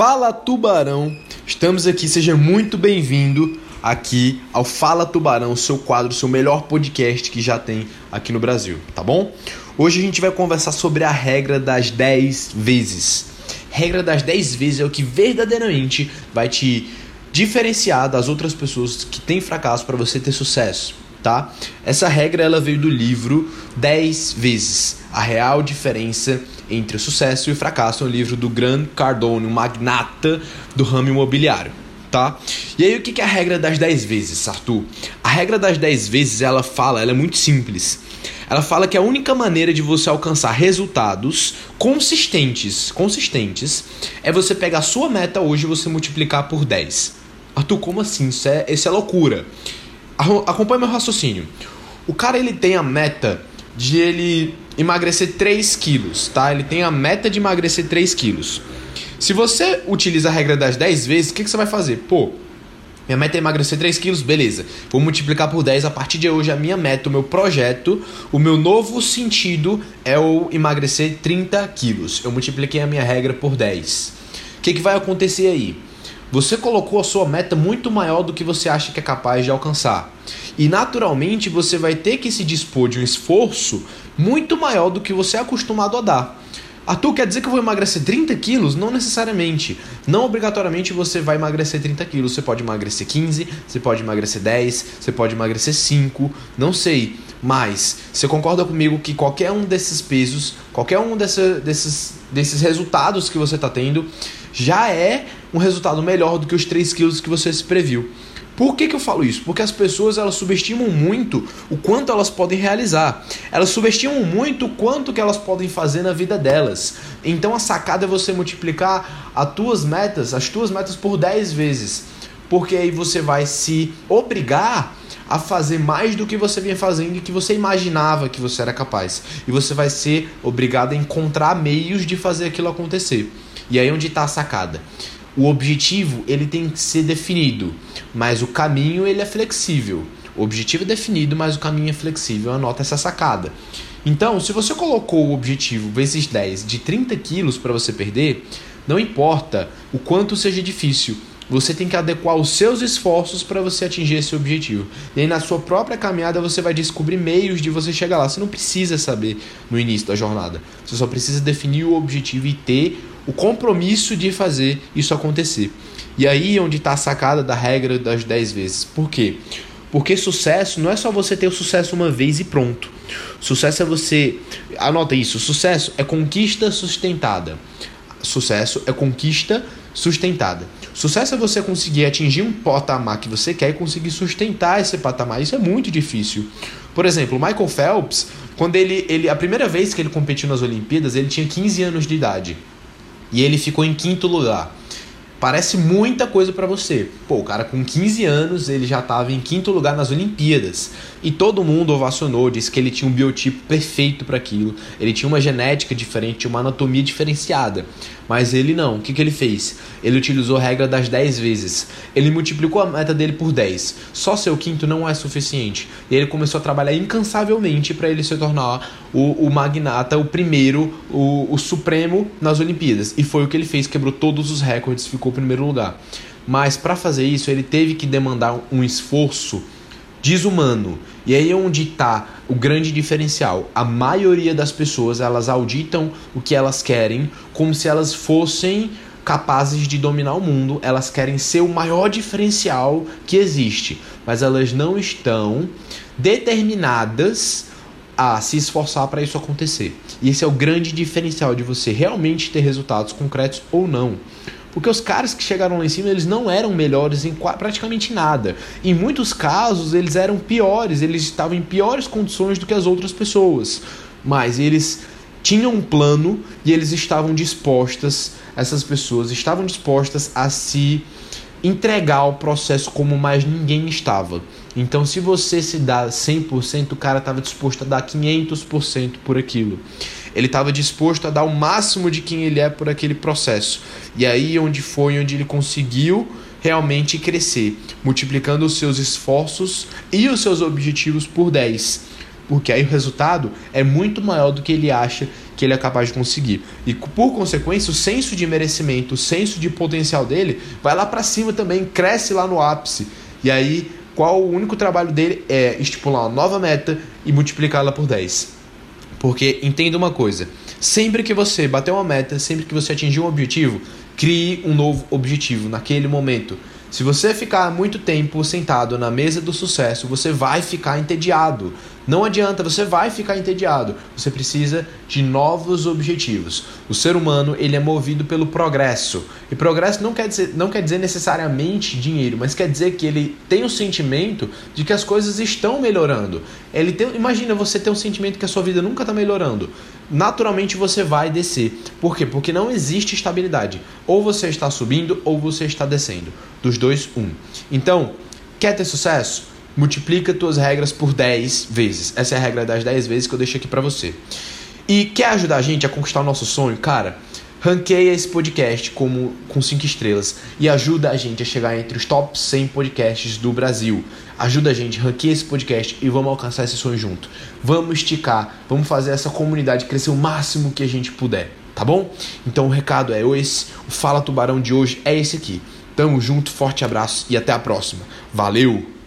Fala Tubarão, estamos aqui, seja muito bem-vindo aqui ao Fala Tubarão, seu quadro, seu melhor podcast que já tem aqui no Brasil, tá bom? Hoje a gente vai conversar sobre a regra das 10 vezes. Regra das 10 vezes é o que verdadeiramente vai te diferenciar das outras pessoas que têm fracasso para você ter sucesso, tá? Essa regra ela veio do livro 10 vezes, a real diferença entre o sucesso e o fracasso, é um livro do Grant Cardone, um magnata do ramo imobiliário, tá? E aí o que é a regra das 10 vezes, Arthur? A regra das 10 vezes, ela fala, ela é muito simples. Ela fala que a única maneira de você alcançar resultados consistentes, consistentes, é você pegar a sua meta hoje e você multiplicar por 10. Arthur, como assim? Isso é, isso é loucura. Acompanhe meu raciocínio. O cara ele tem a meta de ele emagrecer 3 quilos, tá? Ele tem a meta de emagrecer 3 quilos. Se você utiliza a regra das 10 vezes, o que, que você vai fazer? Pô, minha meta é emagrecer 3 quilos, beleza. Vou multiplicar por 10. A partir de hoje, a minha meta, o meu projeto, o meu novo sentido é o emagrecer 30 quilos. Eu multipliquei a minha regra por 10. O que, que vai acontecer aí? Você colocou a sua meta muito maior do que você acha que é capaz de alcançar. E naturalmente você vai ter que se dispor de um esforço muito maior do que você é acostumado a dar. Arthur, quer dizer que eu vou emagrecer 30 quilos? Não necessariamente. Não obrigatoriamente você vai emagrecer 30 quilos. Você pode emagrecer 15, você pode emagrecer 10, você pode emagrecer 5, não sei. Mas você concorda comigo que qualquer um desses pesos, qualquer um desses, desses resultados que você está tendo, já é um resultado melhor do que os 3 quilos que você se previu. Por que, que eu falo isso? Porque as pessoas elas subestimam muito o quanto elas podem realizar. Elas subestimam muito o quanto que elas podem fazer na vida delas. Então a sacada é você multiplicar as tuas metas, as tuas metas por 10 vezes. Porque aí você vai se obrigar a fazer mais do que você vinha fazendo e que você imaginava que você era capaz. E você vai ser obrigado a encontrar meios de fazer aquilo acontecer. E aí onde está a sacada. O objetivo ele tem que ser definido, mas o caminho ele é flexível. O objetivo é definido, mas o caminho é flexível. Anota essa sacada. Então, se você colocou o objetivo vezes 10 de 30 quilos para você perder, não importa o quanto seja difícil, você tem que adequar os seus esforços para você atingir esse objetivo. E aí na sua própria caminhada você vai descobrir meios de você chegar lá. Você não precisa saber no início da jornada. Você só precisa definir o objetivo e ter o compromisso de fazer isso acontecer. E aí é onde está a sacada da regra das 10 vezes. Por quê? Porque sucesso não é só você ter o sucesso uma vez e pronto. Sucesso é você. Anota isso: sucesso é conquista sustentada. Sucesso é conquista sustentada. Sucesso é você conseguir atingir um patamar que você quer e conseguir sustentar esse patamar. Isso é muito difícil. Por exemplo, o Michael Phelps, quando ele, ele a primeira vez que ele competiu nas Olimpíadas, ele tinha 15 anos de idade. E ele ficou em quinto lugar. Parece muita coisa para você. Pô, o cara com 15 anos, ele já estava em quinto lugar nas Olimpíadas. E todo mundo ovacionou, disse que ele tinha um biotipo perfeito para aquilo. Ele tinha uma genética diferente, uma anatomia diferenciada. Mas ele não. O que, que ele fez? Ele utilizou a regra das 10 vezes. Ele multiplicou a meta dele por 10. Só ser o quinto não é suficiente. E ele começou a trabalhar incansavelmente para ele se tornar o, o magnata, o primeiro, o, o supremo nas Olimpíadas. E foi o que ele fez, quebrou todos os recordes, ficou em primeiro lugar. Mas para fazer isso, ele teve que demandar um esforço desumano. E aí é onde está o grande diferencial. A maioria das pessoas elas auditam o que elas querem como se elas fossem capazes de dominar o mundo, elas querem ser o maior diferencial que existe, mas elas não estão determinadas a se esforçar para isso acontecer. E esse é o grande diferencial de você realmente ter resultados concretos ou não. Porque os caras que chegaram lá em cima, eles não eram melhores em praticamente nada. Em muitos casos, eles eram piores, eles estavam em piores condições do que as outras pessoas. Mas eles tinham um plano e eles estavam dispostas, essas pessoas estavam dispostas a se entregar ao processo como mais ninguém estava. Então, se você se dá 100%, o cara estava disposto a dar 500% por aquilo. Ele estava disposto a dar o máximo de quem ele é por aquele processo. E aí onde foi onde ele conseguiu realmente crescer, multiplicando os seus esforços e os seus objetivos por 10. Porque aí o resultado é muito maior do que ele acha que ele é capaz de conseguir. E por consequência, o senso de merecimento, o senso de potencial dele vai lá para cima também, cresce lá no ápice. E aí, qual o único trabalho dele é estipular uma nova meta e multiplicá-la por 10. Porque entenda uma coisa, sempre que você bater uma meta, sempre que você atingir um objetivo, crie um novo objetivo naquele momento. Se você ficar muito tempo sentado na mesa do sucesso, você vai ficar entediado. Não adianta, você vai ficar entediado. Você precisa de novos objetivos. O ser humano, ele é movido pelo progresso. E progresso não quer dizer, não quer dizer necessariamente dinheiro, mas quer dizer que ele tem o sentimento de que as coisas estão melhorando. Ele tem, imagina você ter um sentimento que a sua vida nunca está melhorando. Naturalmente você vai descer. Por quê? Porque não existe estabilidade. Ou você está subindo ou você está descendo. Dos dois, um. Então, quer ter sucesso? Multiplica tuas regras por 10 vezes. Essa é a regra das 10 vezes que eu deixo aqui para você. E quer ajudar a gente a conquistar o nosso sonho? Cara, ranqueia esse podcast como com 5 estrelas e ajuda a gente a chegar entre os top 100 podcasts do Brasil. Ajuda a gente, ranqueia esse podcast e vamos alcançar esse sonho junto. Vamos esticar, vamos fazer essa comunidade crescer o máximo que a gente puder, tá bom? Então o recado é esse, o Fala Tubarão de hoje é esse aqui. Tamo junto, forte abraço e até a próxima. Valeu!